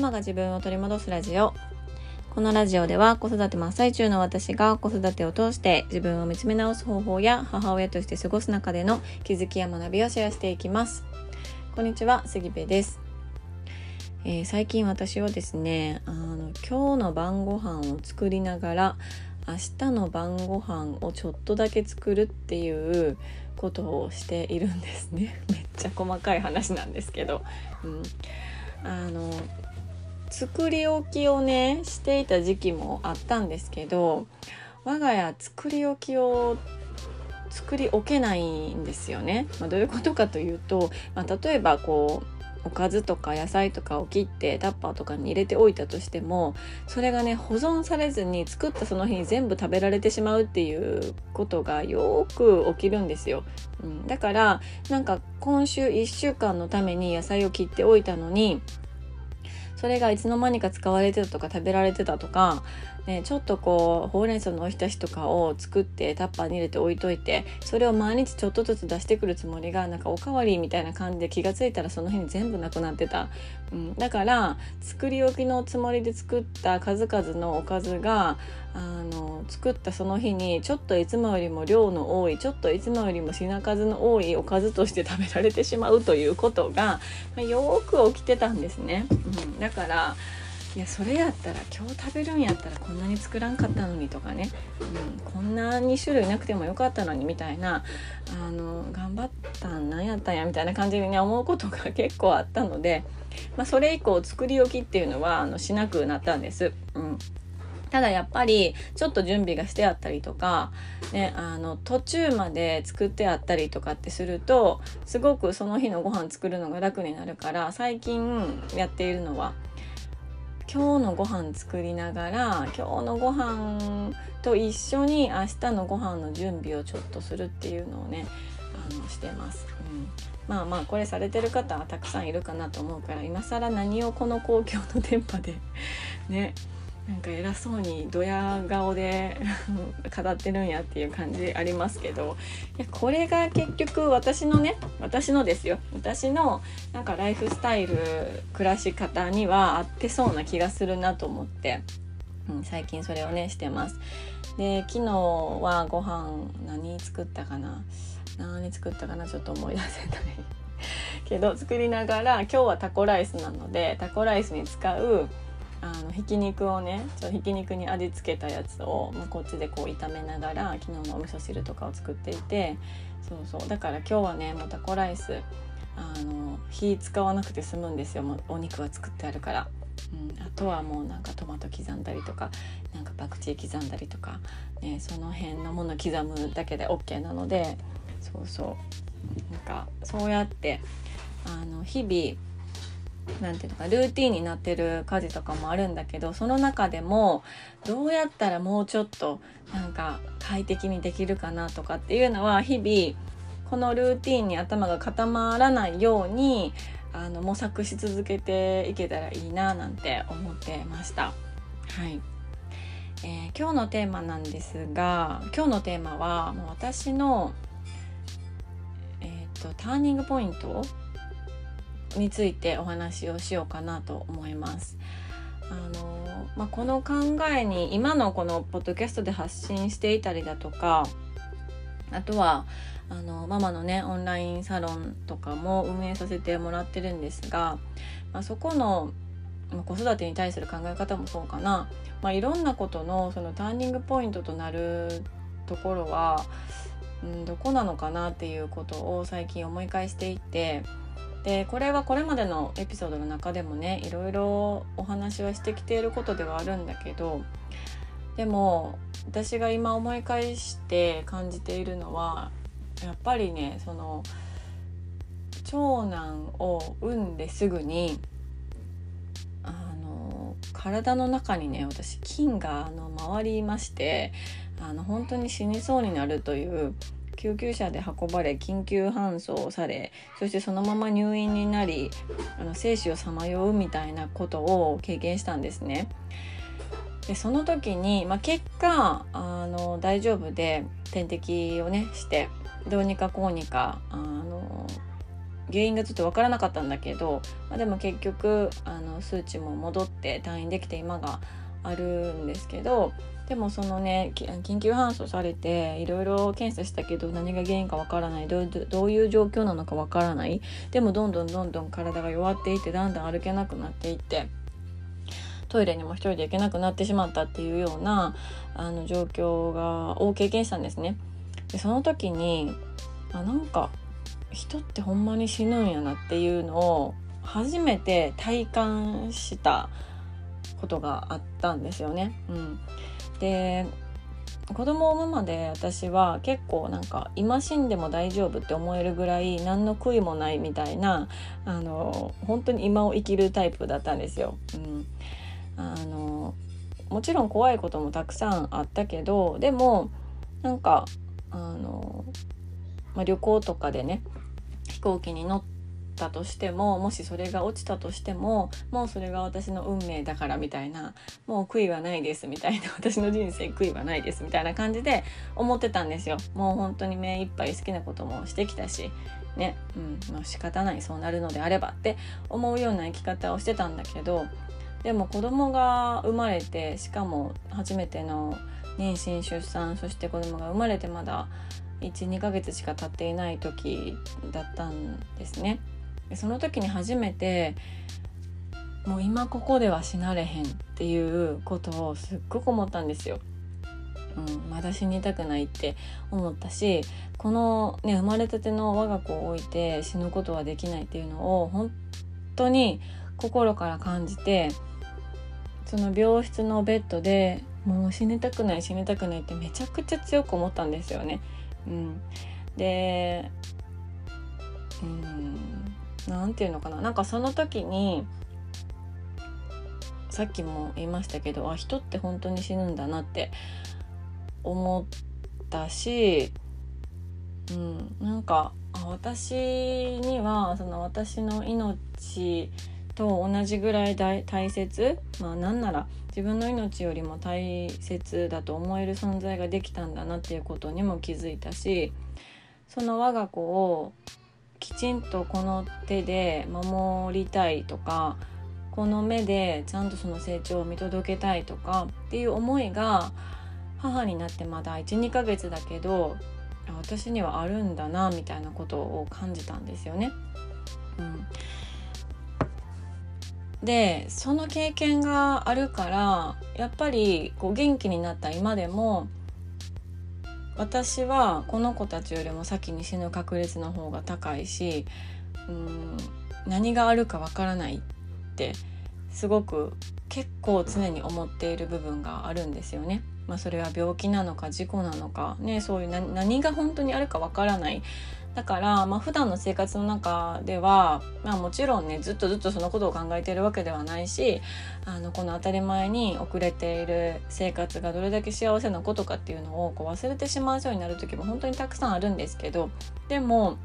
マが自分を取り戻すラジオ。このラジオでは子育て真っ最中の私が子育てを通して自分を見つめ直す方法や母親として過ごす中での気づきや学びをシェアしていきます。こんにちは杉部です、えー最近私はですねあの今日の晩ご飯を作りながら明日の晩ご飯をちょっとだけ作るっていうことをしているんですね。めっちゃ細かい話なんですけど、うん、あの作り置きをねしていた時期もあったんですけど我が家作り置きを作り置けないんですよね。まあ、どういうことかというと、まあ、例えばこうおかずとか野菜とかを切ってタッパーとかに入れておいたとしてもそれがね保存されずに作ったその日に全部食べられてしまうっていうことがよく起きるんですよ。うん、だからなんか今週1週間のために野菜を切っておいたのにそれがいつの間にか使われてたとか食べられてたとか、ね、ちょっとこうほうれん草のおひたしとかを作ってタッパーに入れて置いといてそれを毎日ちょっとずつ出してくるつもりがなんかおかわりみたいな感じで気が付いたらその日に全部なくなってた、うん、だから作り置きのつもりで作った数々のおかずがあの作ったその日にちょっといつもよりも量の多いちょっといつもよりも品数の多いおかずとして食べられてしまうということが、まあ、よく起きてたんですね。うん、だからいやそれやったら今日食べるんやったらこんなに作らんかったのにとかね、うん、こんなに種類なくてもよかったのにみたいなあの頑張ったんなんやったんやみたいな感じに、ね、思うことが結構あったので、まあ、それ以降作り置きっていうのはあのしなくなったんです。うんただやっぱりちょっと準備がしてあったりとか、ね、あの途中まで作ってあったりとかってするとすごくその日のご飯作るのが楽になるから最近やっているのは今日のご飯作りながら今日のご飯と一緒に明日のご飯の準備をちょっとするっていうのをねあのしてます。うんまあまあこれされてる方はたくさんいるかなと思うから今更何をこの公共の電波でねなんか偉そうにドヤ顔で語ってるんやっていう感じありますけどいやこれが結局私のね私のですよ。私のなんかライフスタイル暮らし方には合ってそうな気がするなと思って、うん、最近それをねしてます。で昨日はご飯何作ったかな？何作ったかな？ちょっと思い出せない。けど作りながら今日はタコライスなのでタコライスに使うあのひき肉をねちょひき肉に味付けたやつをもうこっちでこう炒めながら昨日のお味噌汁とかを作っていてそうそう。だから今日はねもうタコライスあの火使わなくて済むんですよ。もうお肉は作ってあるから。うん、あとはもうなんかトマト刻んだりとかなんかパクチー刻んだりとか、ね、その辺のもの刻むだけで OK なのでそうそう。なんかそうやってあの日々なんていうのかルーティンになってる家事とかもあるんだけどその中でもどうやったらもうちょっとなんか快適にできるかなとかっていうのは日々このルーティンに頭が固まらないようにあの模索し続けていけたらいいななんて思ってました。はいえー今日のテーマなんですが今日のテーマはもう私の、えー、とターニングポイントについてお話をしようかなと思います。あのまあ、この考えに今のこのポッドキャストで発信していたりだとかあとはあのママのねオンラインサロンとかも運営させてもらってるんですが、まあ、そこの子育てに対する考え方もそうかな、まあ、いろんなことのそのターニングポイントとなるところは、うん、どこなのかなっていうことを最近思い返していてでこれはこれまでのエピソードの中でもねいろいろお話はしてきていることではあるんだけどでも私が今思い返して感じているのはやっぱりねその長男を産んですぐにあの体の中にね私菌があの回りましてあの本当に死にそうになるという救急車で運ばれ緊急搬送されそしてそのまま入院になりあの生死をさまようみたいなことを経験したんですね。でその時に、まあ、結果あの大丈夫で点滴をねしてどうにかこうにかあの原因がちょっと分からなかったんだけど、まあ、でも結局あの数値も戻って退院できて今があるんですけどでもそのね緊急搬送されていろいろ検査したけど何が原因かわからないどういう状況なのかわからないでもどんどんどんどん体が弱っていってだんだん歩けなくなっていってトイレにも一人で行けなくなってしまったっていうようなあの状況がを経験したんですね。でその時にあなんか人ってほんまに死ぬんやなっていうのを初めて体感したことがあったんですよね。うん、で子供を産むまで私は結構なんか今死んでも大丈夫って思えるぐらい何の悔いもないみたいなあの本当に今を生きるタイプだったんですよ。うん、あのもちろん怖いこともたくさんあったけどでもなんかあの、まあ、旅行とかでね飛行機に乗ってたとしてももしそれが落ちたとしてももうそれが私の運命だからみたいなもう悔いはないですみたいな 私の人生悔いはないですみたいな感じで思ってたんですよもう本当に目いっぱい好きなこともしてきたしねうんまあ、仕方ないそうなるのであればって思うような生き方をしてたんだけどでも子供が生まれてしかも初めての妊娠出産そして子供が生まれてまだ12ヶ月しか経っていない時だったんですね。その時に初めてもう今ここでは死なれへんっていうことをすっごく思ったんですよ。うん、まだ死にたくないって思ったしこの、ね、生まれたての我が子を置いて死ぬことはできないっていうのを本当に心から感じてその病室のベッドでもう死にたくない死にたくないってめちゃくちゃ強く思ったんですよね。うん、でうん何て言うのかな？なんかその時にさっきも言いましたけどあ人って本当に死ぬんだなって思ったし、うん、なんか私にはその私の命と同じぐらい大切まあなんなら自分の命よりも大切だと思える存在ができたんだなっていうことにも気づいたしその我が子をきちんとこの手で守りたいとかこの目でちゃんとその成長を見届けたいとかっていう思いが母になってまだ12ヶ月だけど私にはあるんだなみたいなことを感じたんですよね。うん、でその経験があるからやっぱりこう元気になった今でも私はこの子たちよりも先に死ぬ確率の方が高いしうん何があるかわからないってすごく結構常に思っている部分があるんですよね。まあ、それは病気なのか事故なのか、ね、そういう何が本当にあるかわからないだから、まあ普段の生活の中では、まあ、もちろんねずっとずっとそのことを考えているわけではないしあのこの当たり前に遅れている生活がどれだけ幸せなことかっていうのをこう忘れてしまうようになる時も本当にたくさんあるんですけどでも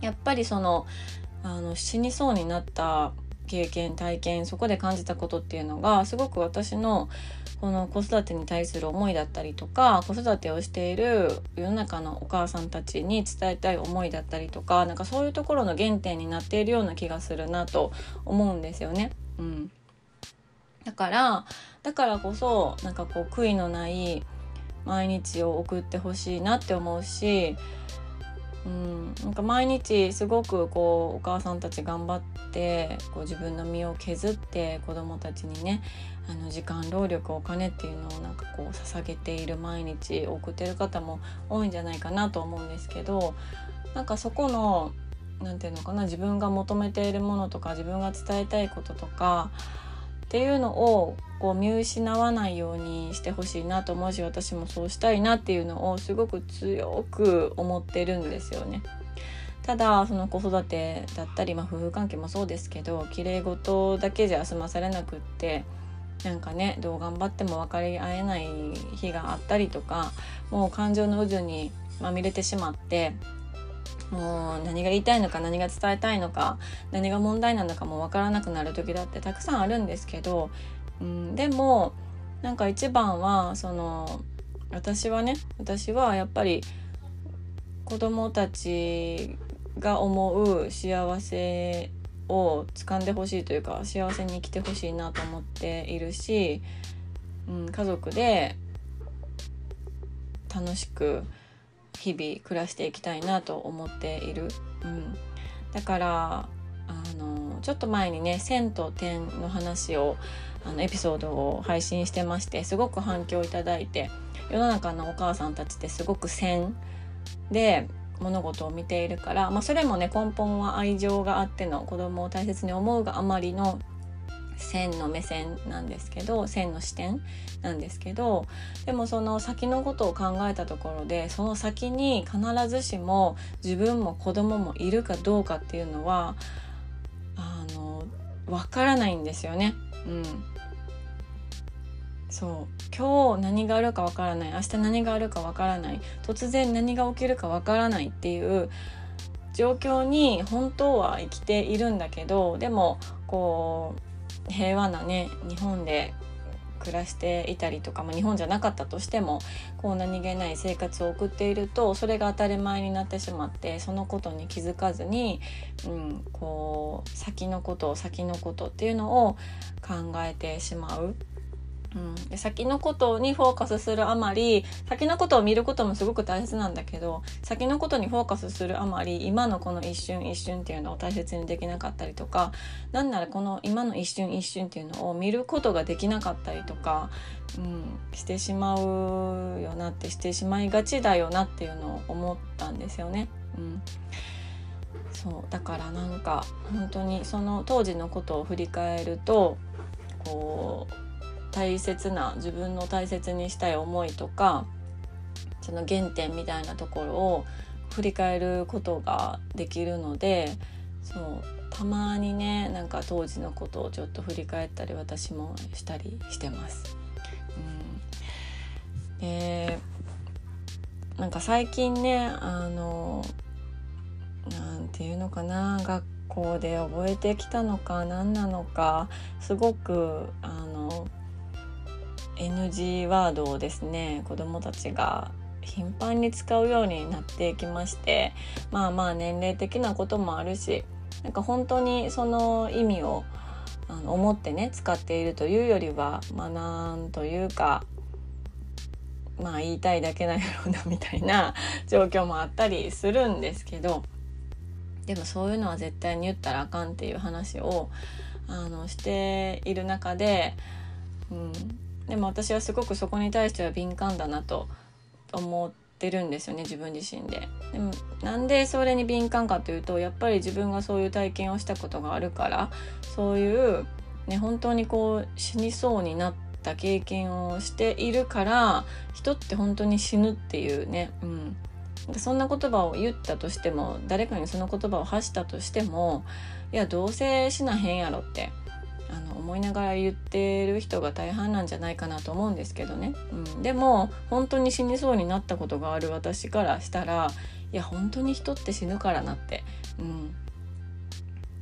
やっぱりそのあの死にそうになった経験体験そこで感じたことっていうのがすごく私のこの子育てに対する思いだったりとか子育てをしている世の中のお母さんたちに伝えたい思いだったりとかなんかそういうところの原点になっているような気がするなと思うんですよね。うん、だからだからこそなんかこう悔いのない毎日を送ってほしいなって思うしうん、なんか毎日すごくこうお母さんたち頑張ってこう自分の身を削って子どもたちにねあの時間労力お金っていうのをなんかこう捧げている毎日を送ってる方も多いんじゃないかなと思うんですけどなんかそこの何て言うのかな自分が求めているものとか自分が伝えたいこととかっていうのをこう見失わないようにしてほしいなと思うし私もそうしたいなっていうのをすごく強く思ってるんですよね。ただその子育てだったり、まあ、夫婦関係もそうですけど綺麗事だけじゃ済まされなくってなんかねどう頑張っても分かり合えない日があったりとかもう感情の渦にまみれてしまってもう何が言いたいのか何が伝えたいのか何が問題なのかも分からなくなる時だってたくさんあるんですけど、うん、でもなんか一番はその私はね私はやっぱり子供たちが思う幸せを掴んでほしいというか幸せに生きてほしいなと思っているし、うん、家族で楽しく日々暮らしていきたいなと思っている。うん、だからあのちょっと前にね「線と点」の話をあのエピソードを配信してましてすごく反響いただいて世の中のお母さんたちってすごく線で物事を見ているから、まあ、それもね根本は愛情があっての子供を大切に思うがあまりの線の目線なんですけど線の視点なんですけどでもその先のことを考えたところでその先に必ずしも自分も子供もいるかどうかっていうのはあの分からないんですよね。うん、そう。今日何があるかわからない。明日何があるかわからない。突然何が起きるかわからないっていう状況に本当は生きているんだけどでもこう平和なね日本で暮らしていたりとか、まあ、日本じゃなかったとしてもこう何気ない生活を送っているとそれが当たり前になってしまってそのことに気づかずに、うん、こう先のことを先のことっていうのを考えてしまう。うん、で先のことにフォーカスするあまり先のことを見ることもすごく大切なんだけど先のことにフォーカスするあまり今のこの一瞬一瞬っていうのを大切にできなかったりとかなんならこの今の一瞬一瞬っていうのを見ることができなかったりとか、うん、してしまうよなってしてしまいがちだよなっていうのを思ったんですよね。うん。そう。だからなんか本当にその当時のことを振り返るとこう大切な自分の大切にしたい思いとかその原点みたいなところを振り返ることができるのでそうたまにねなんか当時のことをちょっと振り返ったり私もしたりしてます。うん、でなんか最近ねあのなんていうのかな学校で覚えてきたのか何なのかすごくあ NG ワードをですね子どもたちが頻繁に使うようになっていきましてまあまあ年齢的なこともあるしなんか本当にその意味をあの思ってね使っているというよりはまあなんというかまあ言いたいだけなんやろうなみたいな 状況もあったりするんですけどでもそういうのは絶対に言ったらあかんっていう話をあのしている中で、うん、でも私はすごくそこに対しては敏感だなと思ってるんですよね自分自身で。でもなんでそれに敏感かというとやっぱり自分がそういう体験をしたことがあるからそういうね本当にこう死にそうになった経験をしているから人って本当に死ぬっていうね、うん、そんな言葉を言ったとしても誰かにその言葉を発したとしてもいやどうせ死なへんやろってあの思いながら言ってる人が大半なんじゃないかなと思うんですけどね、うん、でも本当に死にそうになったことがある私からしたらいや本当に人って死ぬからなって、うん、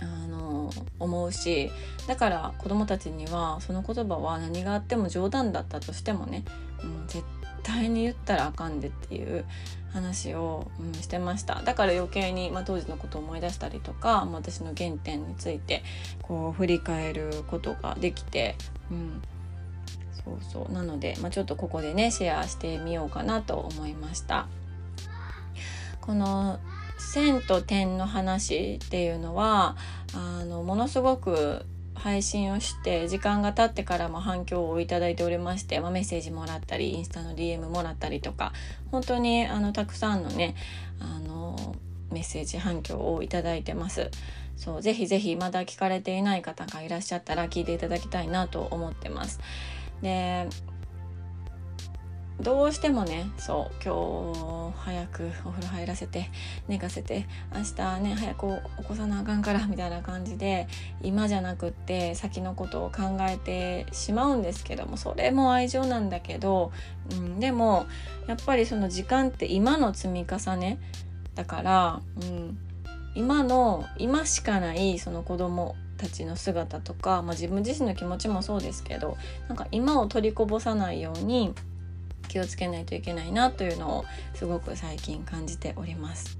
あの思うしだから子供たちにはその言葉は何があっても冗談だったとしてもね、うん、絶対に言ったらあかんでっていう話を、うん、してました。だから余計に、まあ、当時のことを思い出したりとか、まあ、私の原点についてこう振り返ることができて、うん、そうそう。なので、まあ、ちょっとここでねシェアしてみようかなと思いました。この線と点の話っていうのはあのものすごく配信をして時間が経ってからも反響をいただいておりまして、まあ、メッセージもらったりインスタの DM もらったりとか本当にあのたくさんのねあのメッセージ反響をいただいてます。そうぜひぜひまだ聞かれていない方がいらっしゃったら聞いていただきたいなと思ってます。でどうしてもねそう今日早くお風呂入らせて寝かせて明日ね早く起こさなあかんから みたいな感じで今じゃなくって先のことを考えてしまうんですけどもそれも愛情なんだけど、うん、でもやっぱりその時間って今の積み重ねだから、うん、今の今しかないその子供たちの姿とか、まあ、自分自身の気持ちもそうですけどなんか今を取りこぼさないように気をつけないといけないなというのをすごく最近感じております。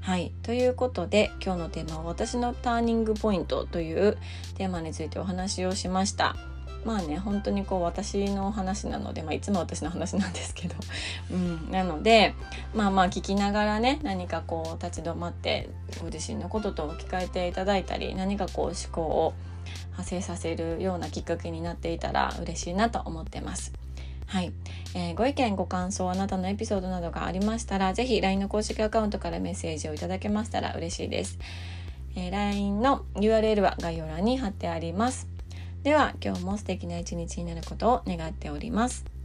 はいということで今日のテーマは「私のターニングポイント」というテーマについてお話をしました。まあね本当にこう私の話なので、まあ、いつも私の話なんですけど、うん、なのでまあまあ聞きながらね何かこう立ち止まってご自身のことと置き換えていただいたり何かこう思考を派生させるようなきっかけになっていたら嬉しいなと思ってます。はい、えー、ご意見ご感想あなたのエピソードなどがありましたら是非 LINE の公式アカウントからメッセージをいただけましたら嬉しいです、えー、LINE の URL は概要欄に貼ってあります。では今日も素敵な一日になることを願っております。